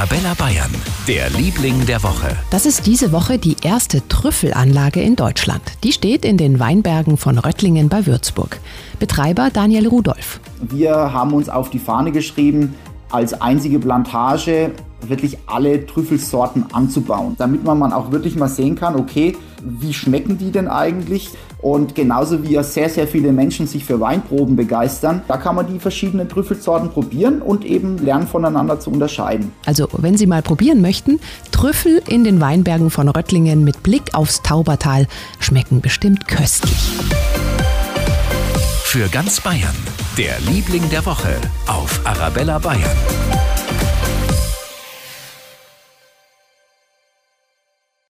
Arabella Bayern, der Liebling der Woche. Das ist diese Woche die erste Trüffelanlage in Deutschland. Die steht in den Weinbergen von Röttlingen bei Würzburg. Betreiber Daniel Rudolph. Wir haben uns auf die Fahne geschrieben, als einzige Plantage wirklich alle Trüffelsorten anzubauen, damit man, man auch wirklich mal sehen kann, okay, wie schmecken die denn eigentlich? Und genauso wie ja sehr, sehr viele Menschen sich für Weinproben begeistern, da kann man die verschiedenen Trüffelsorten probieren und eben lernen voneinander zu unterscheiden. Also, wenn Sie mal probieren möchten, Trüffel in den Weinbergen von Röttlingen mit Blick aufs Taubertal schmecken bestimmt köstlich. Für ganz Bayern, der Liebling der Woche auf Arabella Bayern.